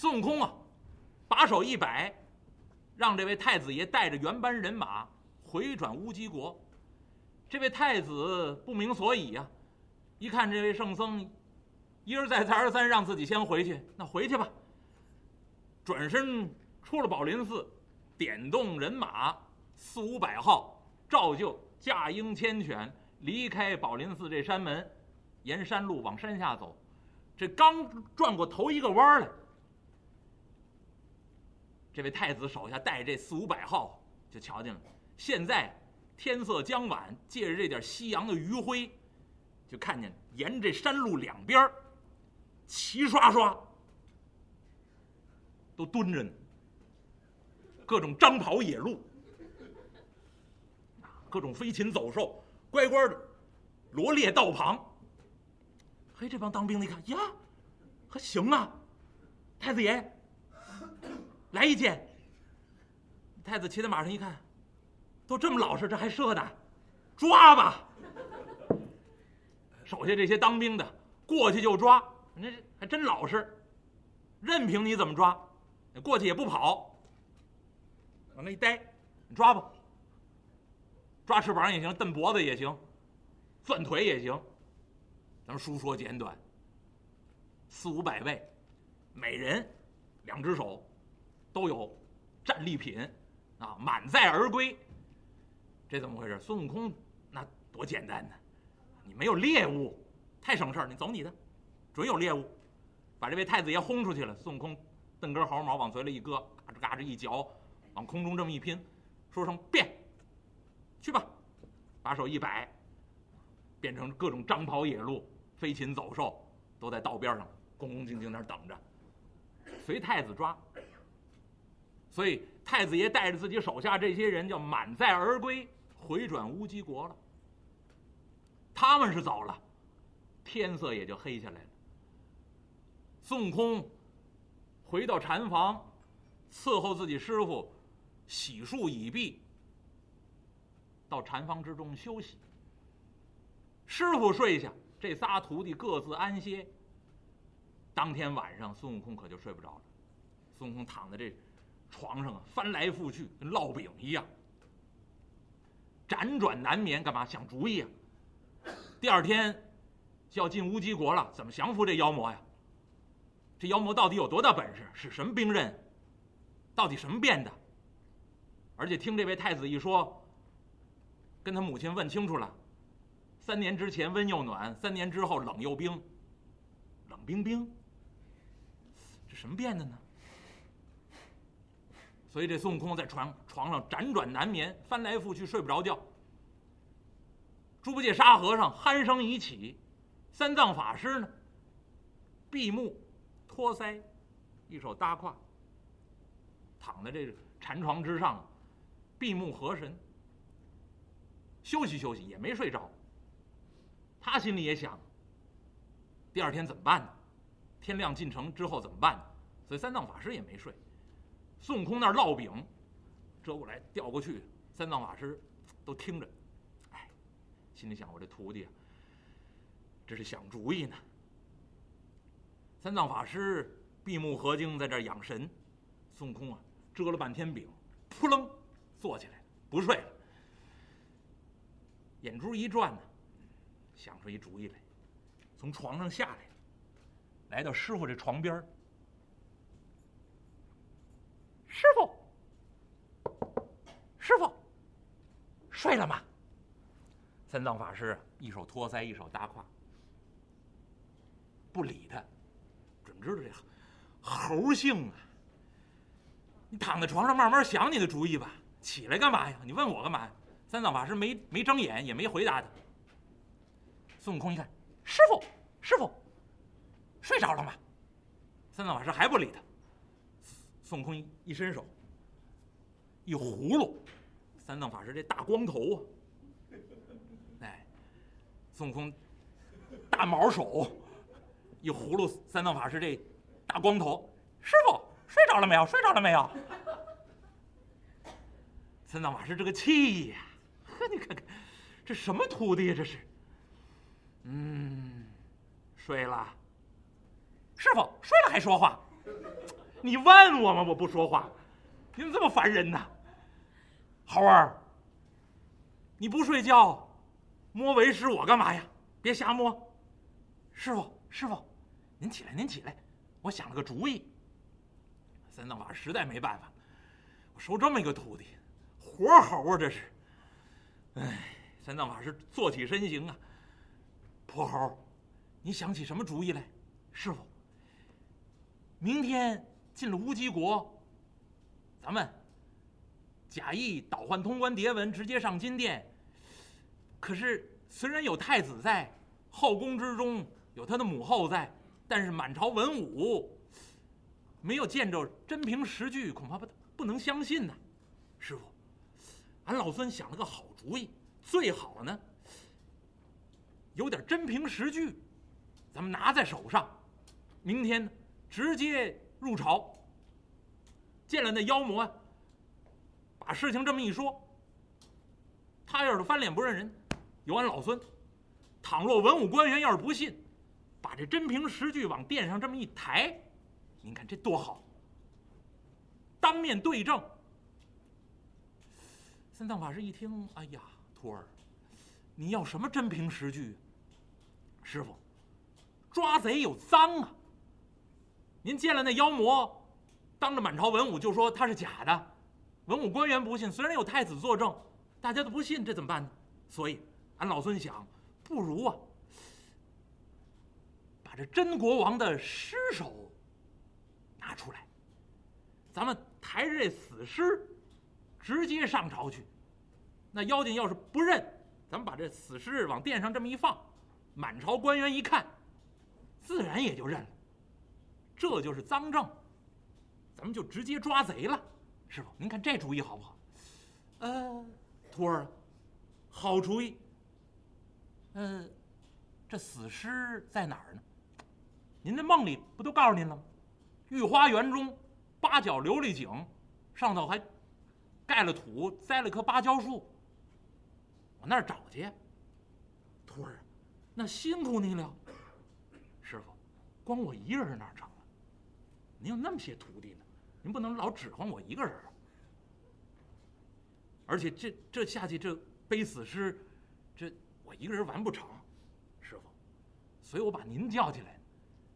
孙悟空啊，把手一摆，让这位太子爷带着原班人马回转乌鸡国。这位太子不明所以呀、一看这位圣僧一而再再而三让自己先回去，那回去吧。转身出了宝林寺，点动人马四五百号，照旧驾鹰牵犬离开宝林寺这山门，沿山路往山下走。这刚转过头一个弯来，这位太子手下带这四五百号就瞧见了。现在天色将晚，借着这点夕阳的余晖，就看见沿这山路两边齐刷刷都蹲着呢，各种张跑野鹿，各种飞禽走兽，乖乖的罗列道旁。嘿，这帮当兵的一看呀，还行啊，太子爷，来一件。太子骑在马上一看，都这么老实，这还射呢，抓吧！手下这些当兵的过去就抓，人家还真老实，任凭你怎么抓，过去也不跑，往那一待，抓吧，抓翅膀也行，蹬脖子也行，攥腿也行。咱们书说简短，四五百位，每人两只手都有战利品啊，满载而归。这怎么回事？孙悟空那多简单呢，你没有猎物，太省事儿，你走你的，准有猎物。把这位太子爷轰出去了，孙悟空蹬根毫毛往嘴里一搁，嘎吱嘎吱一嚼，往空中这么一拼，说声变，去吧，把手一摆，变成各种张跑野鹿。飞禽走兽都在道边上恭恭敬敬那儿等着，随太子抓。所以太子爷带着自己手下这些人叫满载而归，回转乌鸡国了。他们是走了，天色也就黑下来了。孙悟空回到禅房，伺候自己师傅洗漱已毕，到禅房之中休息。师傅睡下。这仨徒弟各自安歇。当天晚上，孙悟空可就睡不着了。孙悟空躺在这床上啊，翻来覆去，跟烙饼一样，辗转难眠。干嘛？想主意啊！第二天就要进乌鸡国了，怎么降服这妖魔呀？这妖魔到底有多大本事？使什么兵刃？到底什么变的？而且听这位太子一说，跟他母亲问清楚了。三年之前温又暖，三年之后冷又冰，冷冰冰，这什么变的呢？所以这孙悟空在床床上辗转难眠，翻来覆去睡不着觉。猪八戒、沙和尚鼾声已起，三藏法师呢，闭目托腮，一手搭胯，躺在这禅床之上，闭目合神，休息休息，也没睡着。他心里也想：第二天怎么办呢？天亮进城之后怎么办呢？所以三藏法师也没睡。孙悟空那儿烙饼，折过来调过去，三藏法师都听着，哎，心里想：我这徒弟啊，这是想主意呢。三藏法师闭目合睛，在这儿养神。孙悟空啊，遮了半天饼，扑棱坐起来，不睡了。眼珠一转呢。想出一主意来，从床上下来，来到师傅这床边师傅，师傅，睡了吗？三藏法师一手托腮，一手搭胯，不理他，准知道这猴性啊！你躺在床上慢慢想你的主意吧，起来干嘛呀？你问我干嘛呀？三藏法师没没睁眼，也没回答他。孙悟空一看，师傅，师傅，睡着了吗？三藏法师还不理他。孙悟空一伸手，一葫芦，三藏法师这大光头啊，哎，孙悟空大毛手，一葫芦三藏法师这大光头，师傅睡着了没有？睡着了没有？三藏法师这个气呀，呵，你看看，这什么徒弟呀？这是。嗯，睡了。师傅睡了还说话，你问我吗？我不说话，你怎么这么烦人呢？猴儿，你不睡觉，摸为师我干嘛呀？别瞎摸。师傅，师傅，您起来，您起来，我想了个主意。三藏法师实在没办法，我收这么一个徒弟，活猴啊这是。哎，三藏法师坐起身形啊，泼猴，你想起什么主意来？师傅，明天进了乌鸡国，咱们假意倒换通关牒文，直接上金殿。可是虽然有太子在，后宫之中有他的母后在，但是满朝文武没有见着真凭实据，恐怕不不能相信呐。师傅，俺老孙想了个好主意，最好呢有点真凭实据，咱们拿在手上。明天直接入朝，见了那妖魔，把事情这么一说，他要是翻脸不认人，有俺老孙；倘若文武官员要是不信，把这真凭实据往殿上这么一抬，您看这多好！当面对证。三藏法师一听，哎呀，徒儿，你要什么真凭实据？师傅，抓贼有赃啊！您见了那妖魔，当着满朝文武就说他是假的，文武官员不信，虽然有太子作证，大家都不信，这怎么办呢？所以，俺老孙想，不如啊，把这真国王的尸首拿出来，咱们抬着这死尸，直接上朝去。那妖精要是不认，咱们把这死尸往殿上这么一放，满朝官员一看，自然也就认了。这就是赃证，咱们就直接抓贼了。师傅，您看这主意好不好？呃，徒儿，好主意。呃，这死尸在哪儿呢？您的梦里不都告诉您了吗？御花园中八角琉璃井，上头还盖了土，栽了棵芭蕉树。往那儿找去。徒儿，那辛苦你了。师傅，光我一个人哪成？您有那么些徒弟呢，您不能老指望我一个人啊！而且这这下去这背死尸，这我一个人完不成，师傅，所以我把您叫进来，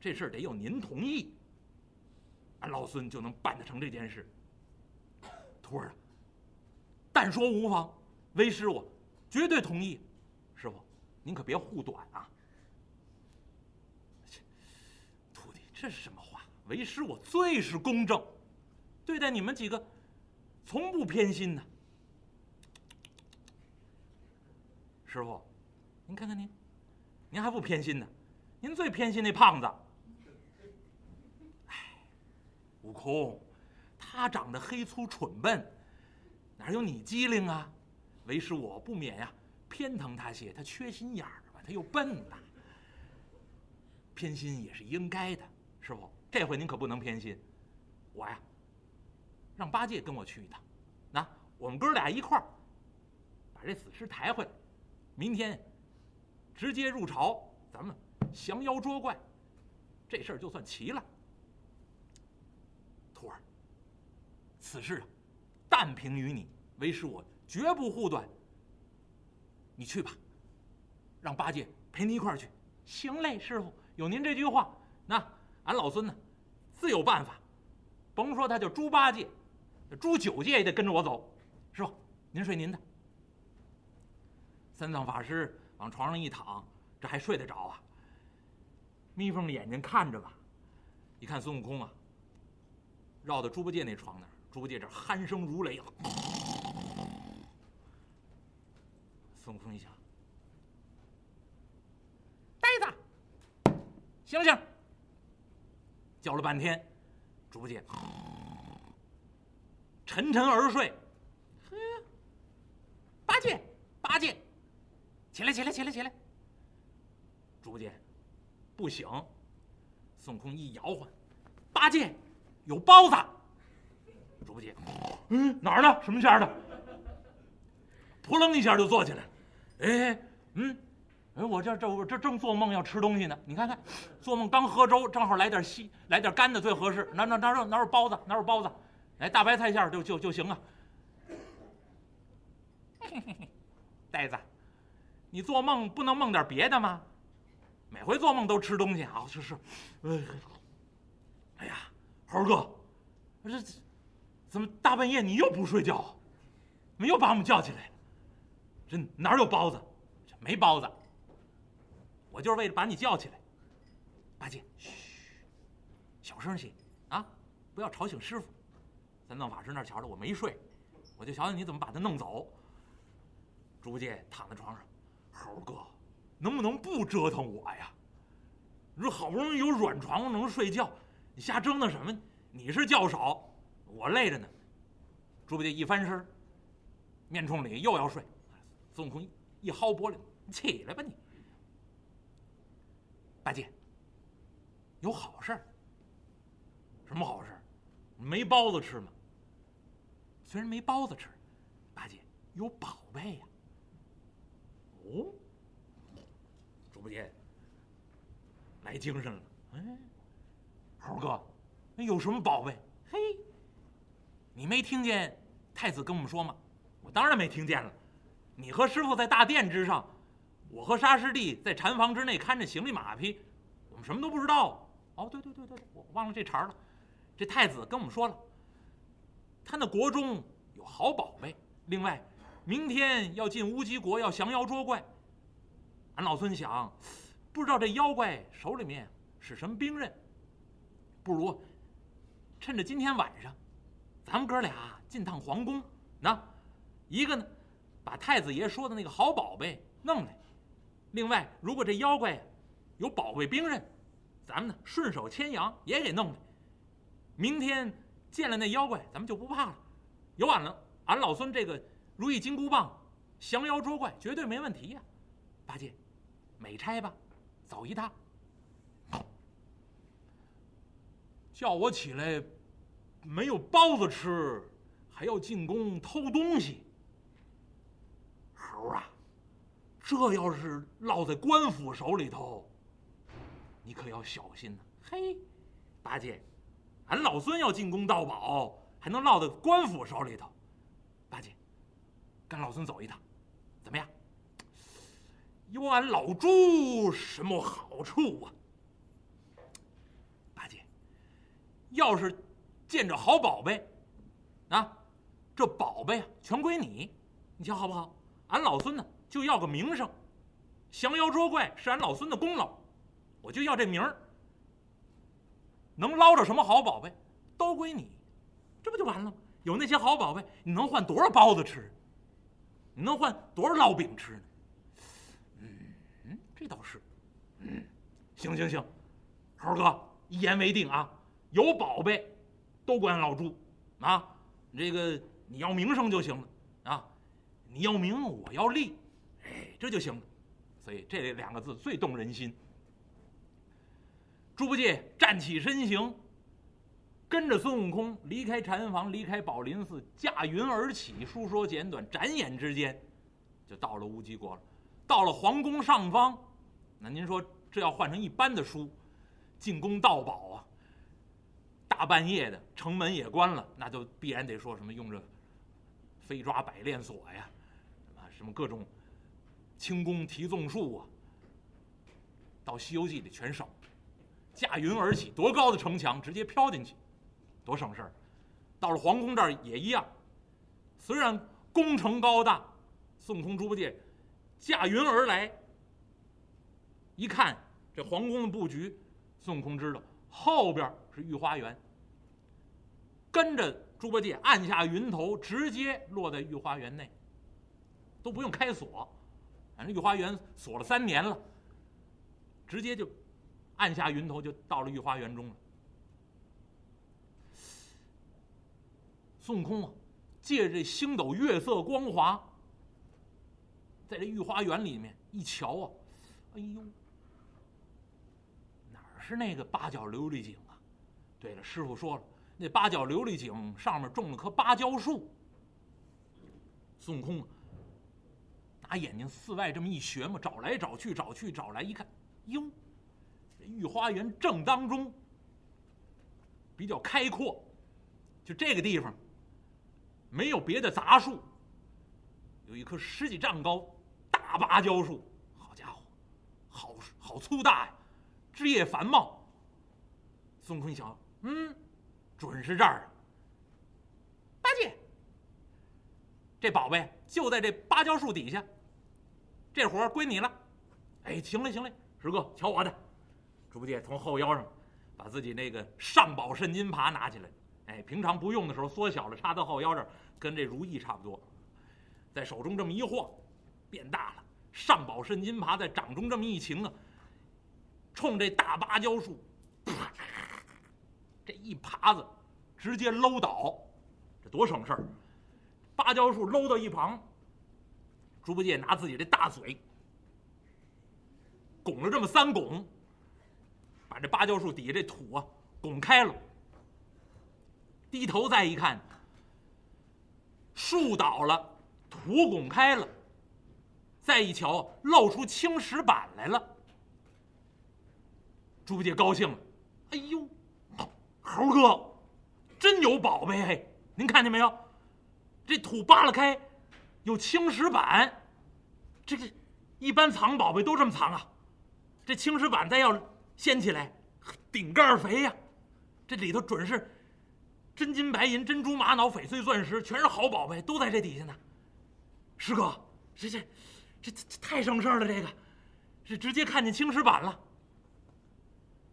这事儿得有您同意，俺老孙就能办得成这件事。徒儿，但说无妨，为师我绝对同意。师傅，您可别护短啊！徒弟，这是什么话？为师我最是公正，对待你们几个，从不偏心的。师傅，您看看您，您还不偏心呢？您最偏心那胖子。哎，悟空，他长得黑粗蠢笨，哪有你机灵啊？为师我不免呀偏疼他些，他缺心眼儿嘛，他又笨呐。偏心也是应该的，师傅。这回您可不能偏心，我呀，让八戒跟我去一趟，那我们哥俩一块儿把这死尸抬回来，明天直接入朝，咱们降妖捉怪，这事儿就算齐了。徒儿，此事啊，但凭于你，为师我绝不护短。你去吧，让八戒陪你一块儿去。行嘞，师傅，有您这句话，那俺老孙呢？自有办法，甭说他叫猪八戒，猪九戒也得跟着我走。师傅，您睡您的。三藏法师往床上一躺，这还睡得着啊？眯缝着眼睛看着吧，一看孙悟空啊，绕到猪八戒那床那儿，猪八戒这鼾声如雷了。孙悟空一想，呆子，醒醒！叫了半天，猪八戒沉沉而睡。呵，八戒，八戒，起来，起来，起来，起来！猪八戒不醒，孙悟空一摇晃，八戒有包子。猪八戒，嗯，哪儿呢？什么馅儿的？扑棱一下就坐起来。哎，嗯，哎，我这这我这正做梦要吃东西呢，你看看，做梦刚喝粥，正好来点稀，来点干的最合适。哪哪哪有哪有包子？哪有包子？来大白菜馅儿就就就行啊。呆子，你做梦不能梦点别的吗？每回做梦都吃东西啊，是是，哎，呀，猴哥，这怎么大半夜你又不睡觉？怎么又把我们叫起来了？这哪有包子？这没包子。我就是为了把你叫起来。八戒，嘘，小声些啊，不要吵醒师傅。三藏法师那儿瞧着我没睡，我就瞧瞧你怎么把他弄走。猪八戒躺在床上，猴哥。能不能不折腾我呀？你说好不容易有软床能睡觉，你瞎折腾什么？你是觉少，我累着呢。猪八戒一翻身，面冲里又要睡。孙悟空一薅脖领，起来吧你。八戒，有好事儿。什么好事儿？没包子吃吗？虽然没包子吃，八戒有宝贝呀。哦。猪八戒来精神了，哎，猴哥，那有什么宝贝？嘿，你没听见太子跟我们说吗？我当然没听见了。你和师傅在大殿之上，我和沙师弟在禅房之内看着行李马匹，我们什么都不知道。哦，对对对对，我忘了这茬了。这太子跟我们说了，他那国中有好宝贝，另外明天要进乌鸡国，要降妖捉怪。俺老孙想，不知道这妖怪手里面是什么兵刃，不如趁着今天晚上，咱们哥俩进趟皇宫，那一个呢，把太子爷说的那个好宝贝弄来；另外，如果这妖怪有宝贝兵刃，咱们呢顺手牵羊也给弄来。明天见了那妖怪，咱们就不怕了。有俺了，俺老孙这个如意金箍棒，降妖捉怪绝对没问题呀，八戒。美差吧，走一趟。叫我起来，没有包子吃，还要进宫偷东西。猴啊，这要是落在官府手里头，你可要小心呐。嘿，八戒，俺老孙要进宫盗宝，还能落在官府手里头？八戒，跟老孙走一趟，怎么样？有俺老猪什么好处啊？八戒，要是见着好宝贝，啊，这宝贝啊全归你，你瞧好不好？俺老孙呢就要个名声，降妖捉怪是俺老孙的功劳，我就要这名儿。能捞着什么好宝贝，都归你，这不就完了吗？有那些好宝贝，你能换多少包子吃？你能换多少烙饼吃呢？这倒是，嗯，行行行，猴哥一言为定啊！有宝贝，都归俺老朱啊！这个你要名声就行了啊！你要名，我要利，哎，这就行。所以这两个字最动人心。猪八戒站起身形，跟着孙悟空离开禅房，离开宝林寺，驾云而起。书说简短，眨眼之间就到了乌鸡国了。到了皇宫上方。那您说这要换成一般的书，进宫盗宝啊，大半夜的，城门也关了，那就必然得说什么用着飞抓百炼锁呀，什么什么各种轻功提纵术啊，到《西游记》里全省，驾云而起，多高的城墙，直接飘进去，多省事儿。到了皇宫这儿也一样，虽然宫城高大，孙悟空、猪八戒驾云而来。一看这皇宫的布局，孙悟空知道后边是御花园。跟着猪八戒按下云头，直接落在御花园内，都不用开锁，反正御花园锁了三年了，直接就按下云头就到了御花园中了。孙悟空啊，借这星斗月色光华，在这御花园里面一瞧啊，哎呦！哪是那个八角琉璃井啊！对了，师傅说了，那八角琉璃井上面种了棵芭蕉树。孙悟空拿眼睛四外这么一学嘛，找来找去，找去找来，一看，哟，这御花园正当中，比较开阔，就这个地方，没有别的杂树，有一棵十几丈高大芭蕉树，好家伙，好好粗大呀，枝叶繁茂。孙悟空一想，嗯，准是这儿。八戒，这宝贝就在这芭蕉树底下。这活归你了，哎，行嘞，行嘞，师哥，瞧我的！猪八戒从后腰上把自己那个上宝肾金耙拿起来，哎，平常不用的时候缩小了，插到后腰这儿，跟这如意差不多。在手中这么一晃，变大了。上宝肾金耙在掌中这么一擎啊，冲这大芭蕉树，这一耙子直接搂倒，这多省事儿！芭蕉树搂到一旁。猪八戒拿自己这大嘴拱了这么三拱，把这芭蕉树底下这土啊拱开了。低头再一看，树倒了，土拱开了。再一瞧，露出青石板来了。猪八戒高兴了：“哎呦，猴哥，真有宝贝！嘿，您看见没有？这土扒拉开。”有青石板，这个一般藏宝贝都这么藏啊。这青石板再要掀起来，顶盖肥呀。这里头准是真金白银、珍珠玛瑙、翡翠钻石，全是好宝贝，都在这底下呢。师哥，这这这这太省事儿了，这个是直接看见青石板了。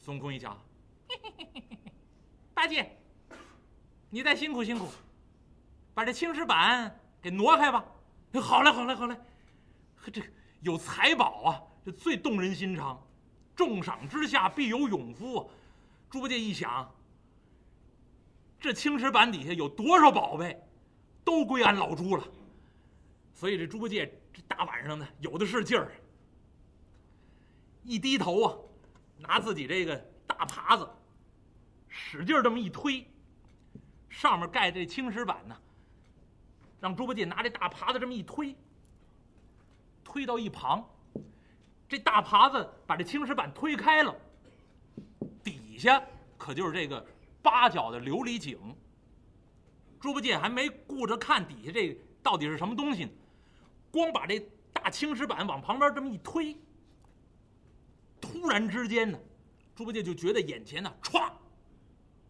孙悟空一瞧，八戒，你再辛苦辛苦，把这青石板给挪开吧。好嘞，好嘞，好嘞！这有财宝啊，这最动人心肠。重赏之下必有勇夫。猪八戒一想，这青石板底下有多少宝贝，都归俺老猪了。所以这猪八戒这大晚上的有的是劲儿。一低头啊，拿自己这个大耙子，使劲这么一推，上面盖这青石板呢。让猪八戒拿这大耙子这么一推，推到一旁，这大耙子把这青石板推开了，底下可就是这个八角的琉璃井。猪八戒还没顾着看底下这到底是什么东西呢，光把这大青石板往旁边这么一推，突然之间呢，猪八戒就觉得眼前呢歘，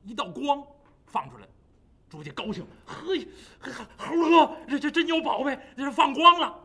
一道光放出来。朱家高兴，嘿，猴哥，这这真有宝贝，这是放光了。